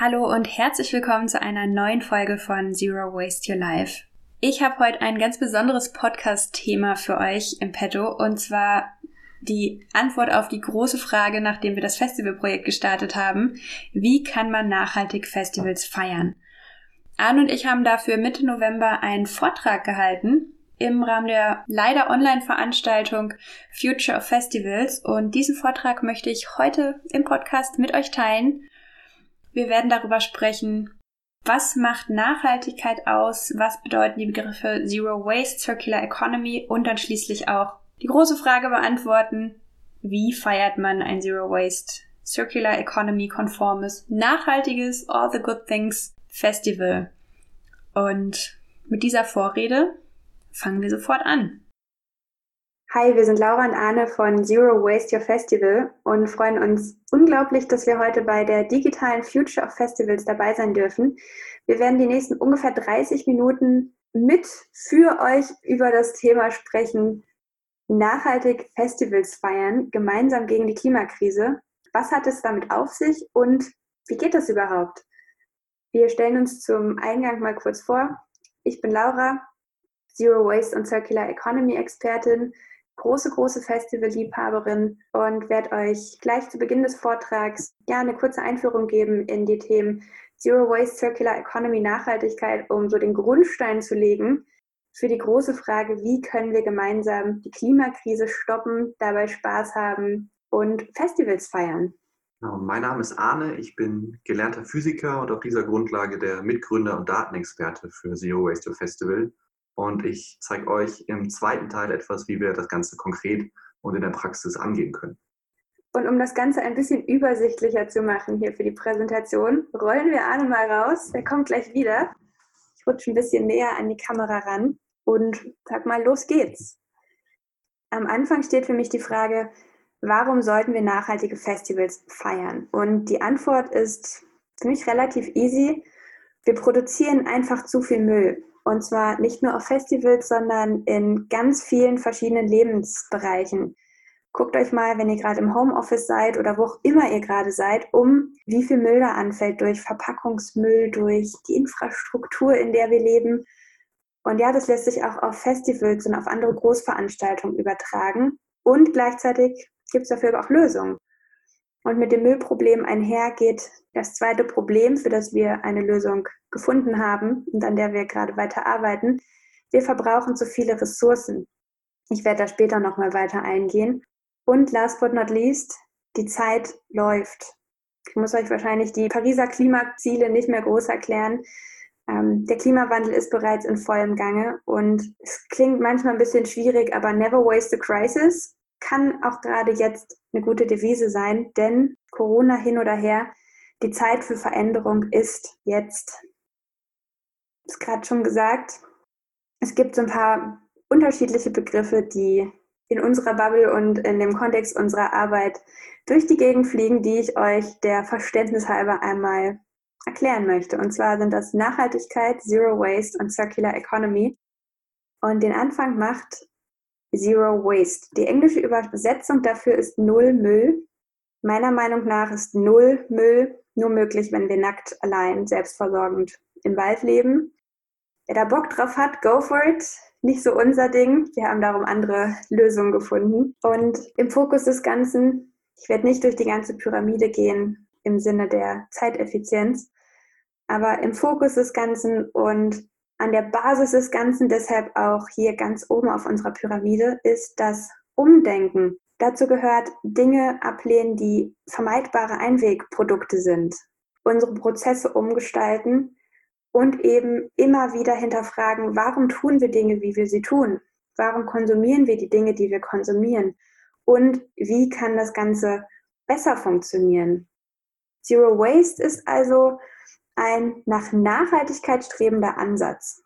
Hallo und herzlich willkommen zu einer neuen Folge von Zero Waste Your Life. Ich habe heute ein ganz besonderes Podcast-Thema für euch im Petto und zwar die Antwort auf die große Frage, nachdem wir das Festivalprojekt gestartet haben. Wie kann man nachhaltig Festivals feiern? Arne und ich haben dafür Mitte November einen Vortrag gehalten im Rahmen der leider Online-Veranstaltung Future of Festivals und diesen Vortrag möchte ich heute im Podcast mit euch teilen. Wir werden darüber sprechen, was macht Nachhaltigkeit aus, was bedeuten die Begriffe Zero Waste, Circular Economy und dann schließlich auch die große Frage beantworten, wie feiert man ein Zero Waste, Circular Economy konformes, nachhaltiges All the Good Things Festival. Und mit dieser Vorrede fangen wir sofort an. Hi, wir sind Laura und Arne von Zero Waste Your Festival und freuen uns unglaublich, dass wir heute bei der digitalen Future of Festivals dabei sein dürfen. Wir werden die nächsten ungefähr 30 Minuten mit für euch über das Thema sprechen, nachhaltig Festivals feiern, gemeinsam gegen die Klimakrise. Was hat es damit auf sich und wie geht das überhaupt? Wir stellen uns zum Eingang mal kurz vor. Ich bin Laura, Zero Waste und Circular Economy Expertin, große, große Festival-Liebhaberin und werde euch gleich zu Beginn des Vortrags ja eine kurze Einführung geben in die Themen Zero Waste, Circular Economy, Nachhaltigkeit, um so den Grundstein zu legen für die große Frage, wie können wir gemeinsam die Klimakrise stoppen, dabei Spaß haben und Festivals feiern. Mein Name ist Arne, ich bin gelernter Physiker und auf dieser Grundlage der Mitgründer und Datenexperte für Zero Waste Festival. Und ich zeige euch im zweiten Teil etwas, wie wir das Ganze konkret und in der Praxis angehen können. Und um das Ganze ein bisschen übersichtlicher zu machen hier für die Präsentation, rollen wir Arne mal raus. Der kommt gleich wieder. Ich rutsche ein bisschen näher an die Kamera ran und sag mal, los geht's. Am Anfang steht für mich die Frage, warum sollten wir nachhaltige Festivals feiern? Und die Antwort ist für mich relativ easy. Wir produzieren einfach zu viel Müll. Und zwar nicht nur auf Festivals, sondern in ganz vielen verschiedenen Lebensbereichen. Guckt euch mal, wenn ihr gerade im Homeoffice seid oder wo auch immer ihr gerade seid, um, wie viel Müll da anfällt durch Verpackungsmüll, durch die Infrastruktur, in der wir leben. Und ja, das lässt sich auch auf Festivals und auf andere Großveranstaltungen übertragen. Und gleichzeitig gibt es dafür auch Lösungen. Und mit dem Müllproblem einher geht das zweite Problem, für das wir eine Lösung gefunden haben und an der wir gerade weiter arbeiten. Wir verbrauchen zu viele Ressourcen. Ich werde da später nochmal weiter eingehen. Und last but not least, die Zeit läuft. Ich muss euch wahrscheinlich die Pariser Klimaziele nicht mehr groß erklären. Ähm, der Klimawandel ist bereits in vollem Gange und es klingt manchmal ein bisschen schwierig, aber never waste a crisis kann auch gerade jetzt eine gute Devise sein, denn Corona hin oder her, die Zeit für Veränderung ist jetzt. Ich habe gerade schon gesagt, es gibt so ein paar unterschiedliche Begriffe, die in unserer Bubble und in dem Kontext unserer Arbeit durch die Gegend fliegen, die ich euch der Verständnis halber einmal erklären möchte. Und zwar sind das Nachhaltigkeit, Zero Waste und Circular Economy. Und den Anfang macht Zero Waste. Die englische Übersetzung dafür ist Null Müll. Meiner Meinung nach ist Null Müll nur möglich, wenn wir nackt, allein, selbstversorgend im Wald leben. Wer da Bock drauf hat, go for it. Nicht so unser Ding. Wir haben darum andere Lösungen gefunden. Und im Fokus des Ganzen, ich werde nicht durch die ganze Pyramide gehen im Sinne der Zeiteffizienz, aber im Fokus des Ganzen und an der Basis des Ganzen, deshalb auch hier ganz oben auf unserer Pyramide, ist das Umdenken. Dazu gehört Dinge ablehnen, die vermeidbare Einwegprodukte sind, unsere Prozesse umgestalten und eben immer wieder hinterfragen, warum tun wir Dinge, wie wir sie tun? Warum konsumieren wir die Dinge, die wir konsumieren? Und wie kann das Ganze besser funktionieren? Zero Waste ist also ein nach Nachhaltigkeit strebender Ansatz.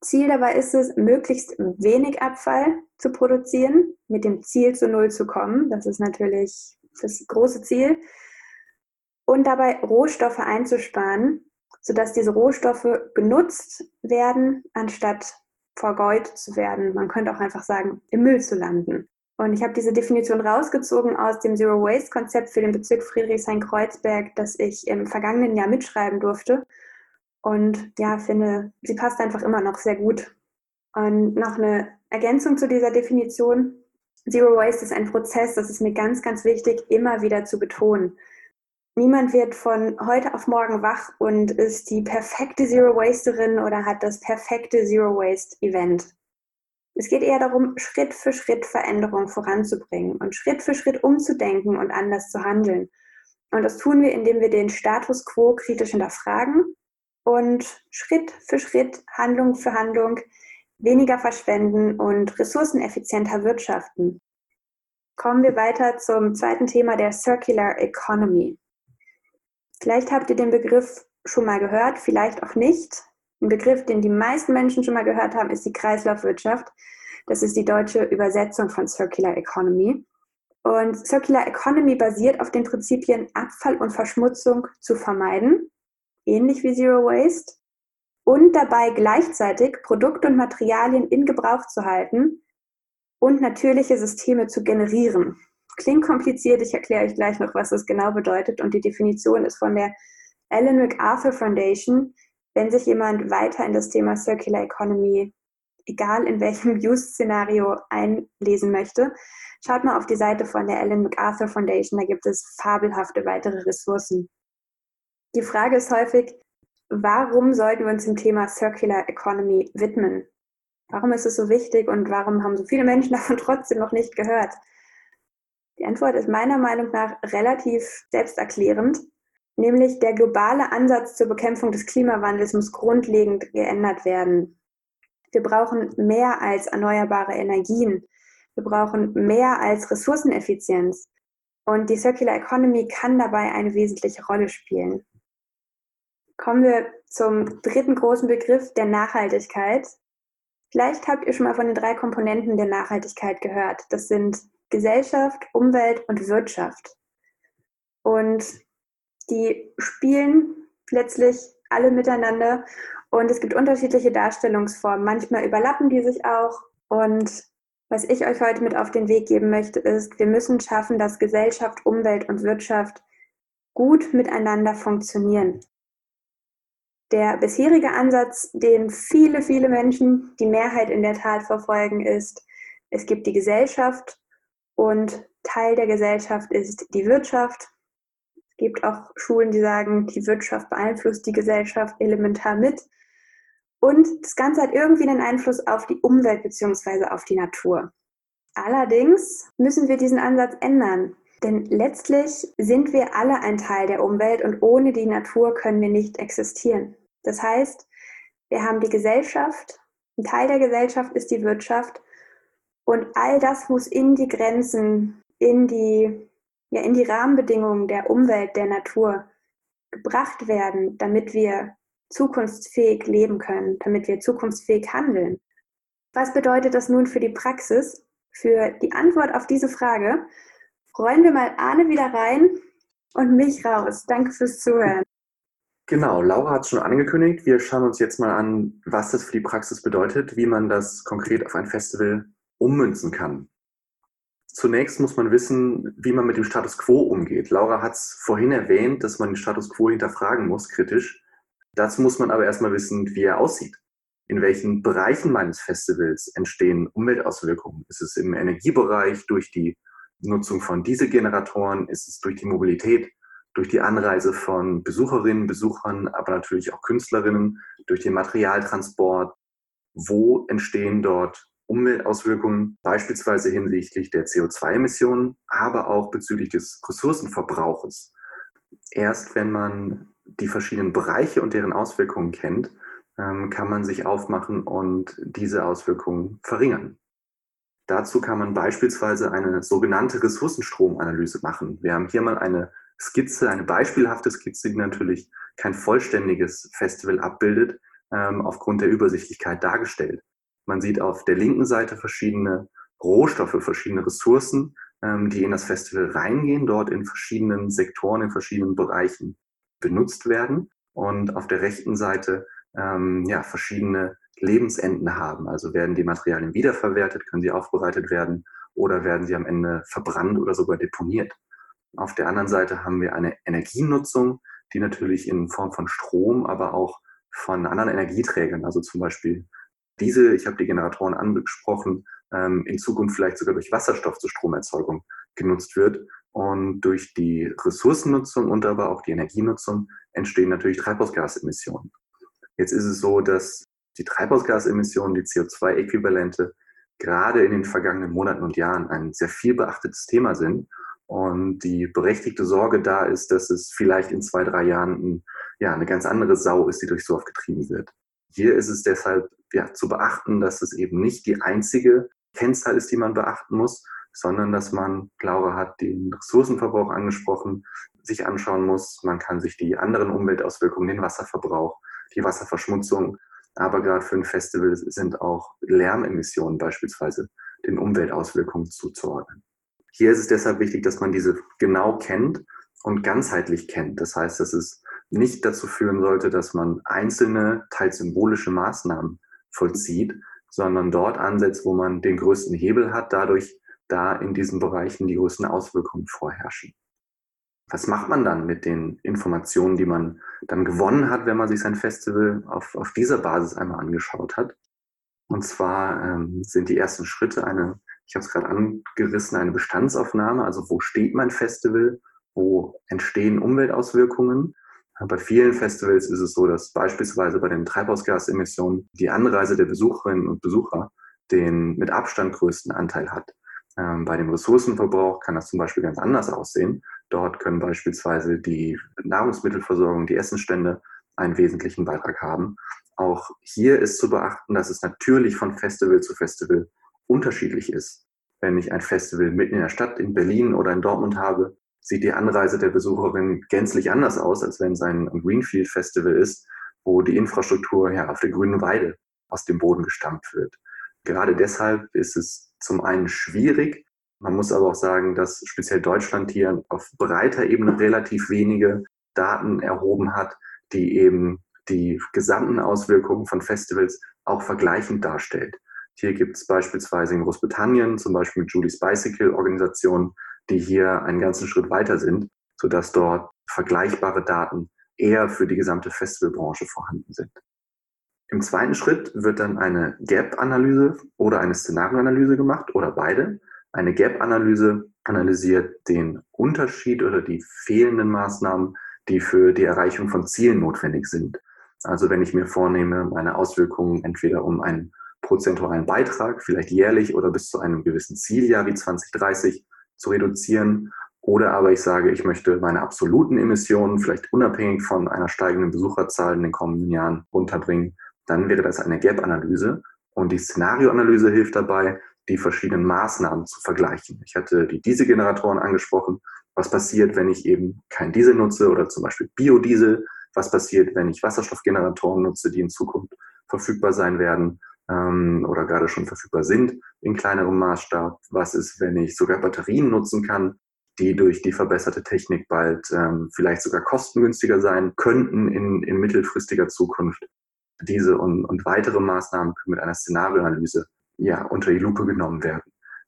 Ziel dabei ist es, möglichst wenig Abfall zu produzieren, mit dem Ziel zu Null zu kommen. Das ist natürlich das große Ziel. Und dabei Rohstoffe einzusparen, sodass diese Rohstoffe genutzt werden, anstatt vergeudet zu werden. Man könnte auch einfach sagen, im Müll zu landen. Und ich habe diese Definition rausgezogen aus dem Zero Waste Konzept für den Bezirk Friedrichshain-Kreuzberg, das ich im vergangenen Jahr mitschreiben durfte. Und ja, finde, sie passt einfach immer noch sehr gut. Und noch eine Ergänzung zu dieser Definition. Zero Waste ist ein Prozess, das ist mir ganz, ganz wichtig, immer wieder zu betonen. Niemand wird von heute auf morgen wach und ist die perfekte Zero Wasterin oder hat das perfekte Zero Waste Event. Es geht eher darum, Schritt für Schritt Veränderung voranzubringen und Schritt für Schritt umzudenken und anders zu handeln. Und das tun wir, indem wir den Status quo kritisch hinterfragen und Schritt für Schritt, Handlung für Handlung weniger verschwenden und ressourceneffizienter wirtschaften. Kommen wir weiter zum zweiten Thema der Circular Economy. Vielleicht habt ihr den Begriff schon mal gehört, vielleicht auch nicht. Ein Begriff, den die meisten Menschen schon mal gehört haben, ist die Kreislaufwirtschaft. Das ist die deutsche Übersetzung von Circular Economy. Und Circular Economy basiert auf den Prinzipien Abfall und Verschmutzung zu vermeiden, ähnlich wie Zero Waste, und dabei gleichzeitig Produkte und Materialien in Gebrauch zu halten und natürliche Systeme zu generieren. Klingt kompliziert, ich erkläre euch gleich noch, was das genau bedeutet. Und die Definition ist von der Ellen MacArthur Foundation. Wenn sich jemand weiter in das Thema Circular Economy, egal in welchem Use-Szenario, einlesen möchte, schaut mal auf die Seite von der Ellen MacArthur Foundation. Da gibt es fabelhafte weitere Ressourcen. Die Frage ist häufig, warum sollten wir uns dem Thema Circular Economy widmen? Warum ist es so wichtig und warum haben so viele Menschen davon trotzdem noch nicht gehört? Die Antwort ist meiner Meinung nach relativ selbsterklärend, nämlich der globale Ansatz zur Bekämpfung des Klimawandels muss grundlegend geändert werden. Wir brauchen mehr als erneuerbare Energien. Wir brauchen mehr als Ressourceneffizienz. Und die Circular Economy kann dabei eine wesentliche Rolle spielen. Kommen wir zum dritten großen Begriff der Nachhaltigkeit. Vielleicht habt ihr schon mal von den drei Komponenten der Nachhaltigkeit gehört. Das sind Gesellschaft, Umwelt und Wirtschaft. Und die spielen letztlich alle miteinander und es gibt unterschiedliche Darstellungsformen. Manchmal überlappen die sich auch. Und was ich euch heute mit auf den Weg geben möchte, ist, wir müssen schaffen, dass Gesellschaft, Umwelt und Wirtschaft gut miteinander funktionieren. Der bisherige Ansatz, den viele, viele Menschen, die Mehrheit in der Tat verfolgen, ist, es gibt die Gesellschaft und Teil der Gesellschaft ist die Wirtschaft. Gibt auch Schulen, die sagen, die Wirtschaft beeinflusst die Gesellschaft elementar mit. Und das Ganze hat irgendwie einen Einfluss auf die Umwelt bzw. auf die Natur. Allerdings müssen wir diesen Ansatz ändern. Denn letztlich sind wir alle ein Teil der Umwelt und ohne die Natur können wir nicht existieren. Das heißt, wir haben die Gesellschaft, ein Teil der Gesellschaft ist die Wirtschaft und all das muss in die Grenzen, in die, ja, in die Rahmenbedingungen der Umwelt, der Natur gebracht werden, damit wir zukunftsfähig leben können, damit wir zukunftsfähig handeln. Was bedeutet das nun für die Praxis? Für die Antwort auf diese Frage rollen wir mal Arne wieder rein und mich raus. Danke fürs Zuhören. Genau, Laura hat es schon angekündigt. Wir schauen uns jetzt mal an, was das für die Praxis bedeutet, wie man das konkret auf ein Festival ummünzen kann. Zunächst muss man wissen, wie man mit dem Status quo umgeht. Laura hat es vorhin erwähnt, dass man den Status quo hinterfragen muss, kritisch. Dazu muss man aber erstmal wissen, wie er aussieht. In welchen Bereichen meines Festivals entstehen Umweltauswirkungen? Ist es im Energiebereich durch die Nutzung von Dieselgeneratoren? Ist es durch die Mobilität? durch die Anreise von Besucherinnen, Besuchern, aber natürlich auch Künstlerinnen, durch den Materialtransport. Wo entstehen dort Umweltauswirkungen, beispielsweise hinsichtlich der CO2-Emissionen, aber auch bezüglich des Ressourcenverbrauches. Erst wenn man die verschiedenen Bereiche und deren Auswirkungen kennt, ähm, kann man sich aufmachen und diese Auswirkungen verringern. Dazu kann man beispielsweise eine sogenannte Ressourcenstromanalyse machen. Wir haben hier mal eine Skizze, eine beispielhafte Skizze, die natürlich kein vollständiges Festival abbildet, ähm, aufgrund der Übersichtlichkeit dargestellt. Man sieht auf der linken Seite verschiedene Rohstoffe, verschiedene Ressourcen, ähm, die in das Festival reingehen, dort in verschiedenen Sektoren, in verschiedenen Bereichen benutzt werden. Und auf der rechten Seite ähm, ja, verschiedene Lebensenden haben. Also werden die Materialien wiederverwertet, können sie aufbereitet werden oder werden sie am Ende verbrannt oder sogar deponiert. Auf der anderen Seite haben wir eine Energienutzung, die natürlich in Form von Strom, aber auch von anderen Energieträgern, also zum Beispiel diese, ich habe die Generatoren angesprochen, ähm, in Zukunft vielleicht sogar durch Wasserstoff zur Stromerzeugung genutzt wird. Und durch die Ressourcennutzung und aber auch die Energienutzung entstehen natürlich Treibhausgasemissionen. Jetzt ist es so, dass die Treibhausgasemissionen, die CO2-Äquivalente, gerade in den vergangenen Monaten und Jahren ein sehr viel beachtetes Thema sind. Und die berechtigte Sorge da ist, dass es vielleicht in zwei, drei Jahren ein, ja, eine ganz andere Sau ist, die durchs Dorf getrieben wird. Hier ist es deshalb ja, zu beachten, dass es eben nicht die einzige Kennzahl ist, die man beachten muss, sondern dass man, Laura hat den Ressourcenverbrauch angesprochen, sich anschauen muss. Man kann sich die anderen Umweltauswirkungen, den Wasserverbrauch, die Wasserverschmutzung, aber gerade für ein Festival sind auch Lärmemissionen beispielsweise den Umweltauswirkungen zuzuordnen. Hier ist es deshalb wichtig, dass man diese genau kennt und ganzheitlich kennt. Das heißt, dass es nicht dazu führen sollte, dass man einzelne, teils symbolische Maßnahmen vollzieht, sondern dort ansetzt, wo man den größten Hebel hat, dadurch da in diesen Bereichen die größten Auswirkungen vorherrschen. Was macht man dann mit den Informationen, die man dann gewonnen hat, wenn man sich sein Festival auf, auf dieser Basis einmal angeschaut hat? Und zwar ähm, sind die ersten Schritte eine, ich habe es gerade angerissen, eine Bestandsaufnahme. Also wo steht mein Festival? Wo entstehen Umweltauswirkungen? Bei vielen Festivals ist es so, dass beispielsweise bei den Treibhausgasemissionen die Anreise der Besucherinnen und Besucher den mit Abstand größten Anteil hat. Ähm, bei dem Ressourcenverbrauch kann das zum Beispiel ganz anders aussehen. Dort können beispielsweise die Nahrungsmittelversorgung, die Essenstände einen wesentlichen Beitrag haben. Auch hier ist zu beachten, dass es natürlich von Festival zu Festival unterschiedlich ist. Wenn ich ein Festival mitten in der Stadt in Berlin oder in Dortmund habe, sieht die Anreise der Besucherin gänzlich anders aus, als wenn es ein Greenfield Festival ist, wo die Infrastruktur ja auf der grünen Weide aus dem Boden gestampft wird. Gerade deshalb ist es zum einen schwierig, man muss aber auch sagen, dass speziell Deutschland hier auf breiter Ebene relativ wenige Daten erhoben hat, die eben die gesamten Auswirkungen von Festivals auch vergleichend darstellt. Hier gibt es beispielsweise in Großbritannien, zum Beispiel mit Julie's Bicycle Organisationen, die hier einen ganzen Schritt weiter sind, sodass dort vergleichbare Daten eher für die gesamte Festivalbranche vorhanden sind. Im zweiten Schritt wird dann eine Gap-Analyse oder eine Szenarioanalyse gemacht oder beide. Eine Gap-Analyse analysiert den Unterschied oder die fehlenden Maßnahmen, die für die Erreichung von Zielen notwendig sind. Also wenn ich mir vornehme, meine Auswirkungen entweder um einen prozentualen Beitrag, vielleicht jährlich oder bis zu einem gewissen Zieljahr wie 2030 zu reduzieren. Oder aber ich sage, ich möchte meine absoluten Emissionen vielleicht unabhängig von einer steigenden Besucherzahl in den kommenden Jahren runterbringen. Dann wäre das eine Gap-Analyse. Und die Szenarioanalyse hilft dabei, die verschiedenen Maßnahmen zu vergleichen. Ich hatte die Dieselgeneratoren angesprochen. Was passiert, wenn ich eben kein Diesel nutze oder zum Beispiel Biodiesel? Was passiert, wenn ich Wasserstoffgeneratoren nutze, die in Zukunft verfügbar sein werden? Ähm, oder gerade schon verfügbar sind in kleinerem Maßstab? Was ist, wenn ich sogar Batterien nutzen kann, die durch die verbesserte Technik bald ähm, vielleicht sogar kostengünstiger sein könnten in, in mittelfristiger Zukunft? Diese und, und weitere Maßnahmen können mit einer Szenarioanalyse ja, unter die Lupe genommen werden.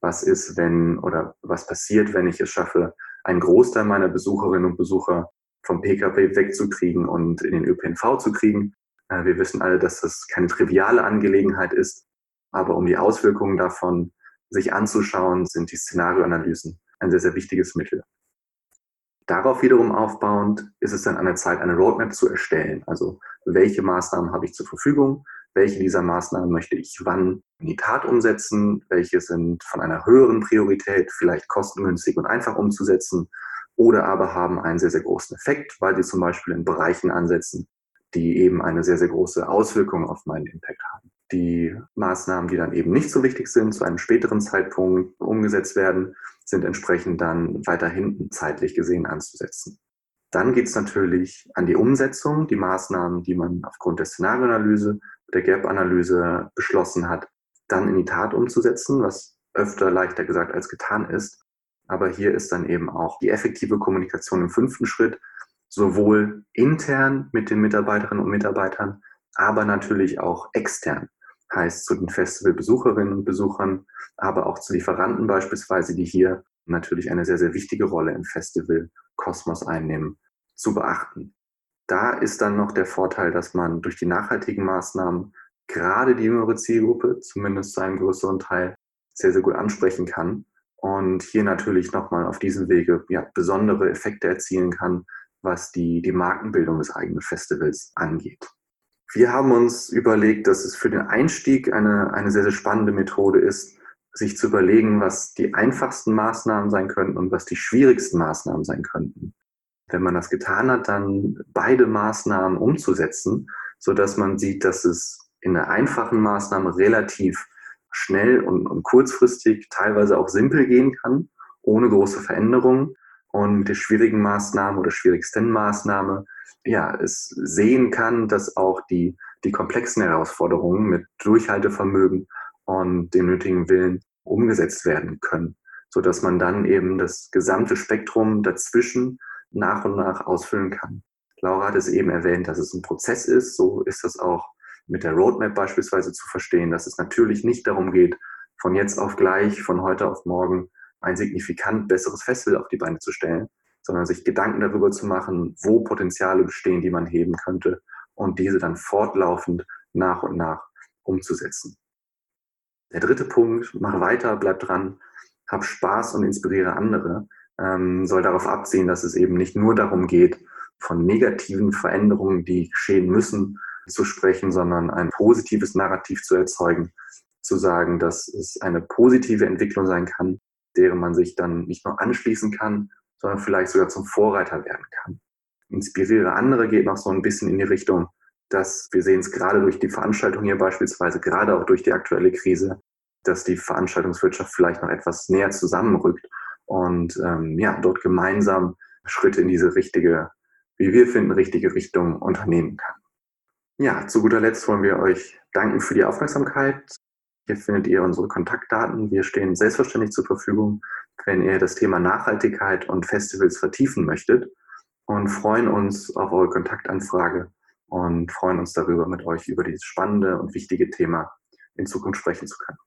Was ist, wenn oder was passiert, wenn ich es schaffe, einen Großteil meiner Besucherinnen und Besucher vom Pkw wegzukriegen und in den ÖPNV zu kriegen? Äh, wir wissen alle, dass das keine triviale Angelegenheit ist, aber um die Auswirkungen davon sich anzuschauen, sind die Szenarioanalysen ein sehr, sehr wichtiges Mittel. Darauf wiederum aufbauend ist es dann an der Zeit, eine Roadmap zu erstellen. Also welche Maßnahmen habe ich zur Verfügung? Welche dieser Maßnahmen möchte ich wann in die Tat umsetzen? Welche sind von einer höheren Priorität vielleicht kostengünstig und einfach umzusetzen? Oder aber haben einen sehr, sehr großen Effekt, weil sie zum Beispiel in Bereichen ansetzen, die eben eine sehr, sehr große Auswirkung auf meinen Impact haben. Die Maßnahmen, die dann eben nicht so wichtig sind, zu einem späteren Zeitpunkt umgesetzt werden, sind entsprechend dann weiter hinten zeitlich gesehen anzusetzen. Dann geht es natürlich an die Umsetzung, die Maßnahmen, die man aufgrund der Szenarioanalyse, der Gap-Analyse beschlossen hat, dann in die Tat umzusetzen, was öfter leichter gesagt als getan ist. Aber hier ist dann eben auch die effektive Kommunikation im fünften Schritt, sowohl intern mit den Mitarbeiterinnen und Mitarbeitern, aber natürlich auch extern. heißt zu den Festivalbesucherinnen und Besuchern, aber auch zu Lieferanten beispielsweise, die hier natürlich eine sehr, sehr wichtige Rolle im Festival-Kosmos einnehmen, zu beachten. Da ist dann noch der Vorteil, dass man durch die nachhaltigen Maßnahmen gerade die jüngere Zielgruppe, zumindest zu einem größeren Teil, sehr, sehr gut ansprechen kann und hier natürlich nochmal auf diesem Wege ja, besondere Effekte erzielen kann, was die, die Markenbildung des eigenen Festivals angeht. Wir haben uns überlegt, dass es für den Einstieg eine, eine sehr, sehr spannende Methode ist, sich zu überlegen, was die einfachsten Maßnahmen sein könnten und was die schwierigsten Maßnahmen sein könnten. Wenn man das getan hat, dann beide Maßnahmen umzusetzen, so dass man sieht, dass es in der einfachen Maßnahme relativ schnell und, und kurzfristig, teilweise auch simpel gehen kann, ohne große Veränderungen. Und mit der schwierigen Maßnahme oder schwierigsten Maßnahme, ja, es sehen kann, dass auch die, die komplexen Herausforderungen mit Durchhaltevermögen und dem nötigen Willen umgesetzt werden können, so dass man dann eben das gesamte Spektrum dazwischen nach und nach ausfüllen kann. Laura hat es eben erwähnt, dass es ein Prozess ist. So ist das auch mit der Roadmap beispielsweise zu verstehen, dass es natürlich nicht darum geht, von jetzt auf gleich, von heute auf morgen ein signifikant besseres Festival auf die Beine zu stellen, sondern sich Gedanken darüber zu machen, wo Potenziale bestehen, die man heben könnte und diese dann fortlaufend nach und nach umzusetzen. Der dritte Punkt, mach weiter, bleib dran, hab Spaß und inspiriere andere, ähm, soll darauf abziehen, dass es eben nicht nur darum geht, von negativen Veränderungen, die geschehen müssen, zu sprechen, sondern ein positives Narrativ zu erzeugen, zu sagen, dass es eine positive Entwicklung sein kann, deren man sich dann nicht nur anschließen kann, sondern vielleicht sogar zum Vorreiter werden kann. Inspiriere andere geht noch so ein bisschen in die Richtung, dass wir sehen es gerade durch die Veranstaltung hier beispielsweise, gerade auch durch die aktuelle Krise, dass die Veranstaltungswirtschaft vielleicht noch etwas näher zusammenrückt und ähm, ja, dort gemeinsam Schritte in diese richtige, wie wir finden, richtige Richtung unternehmen kann. Ja, zu guter Letzt wollen wir euch danken für die Aufmerksamkeit. Hier findet ihr unsere Kontaktdaten. Wir stehen selbstverständlich zur Verfügung, wenn ihr das Thema Nachhaltigkeit und Festivals vertiefen möchtet und freuen uns auf eure Kontaktanfrage und freuen uns darüber, mit euch über dieses spannende und wichtige Thema in Zukunft sprechen zu können.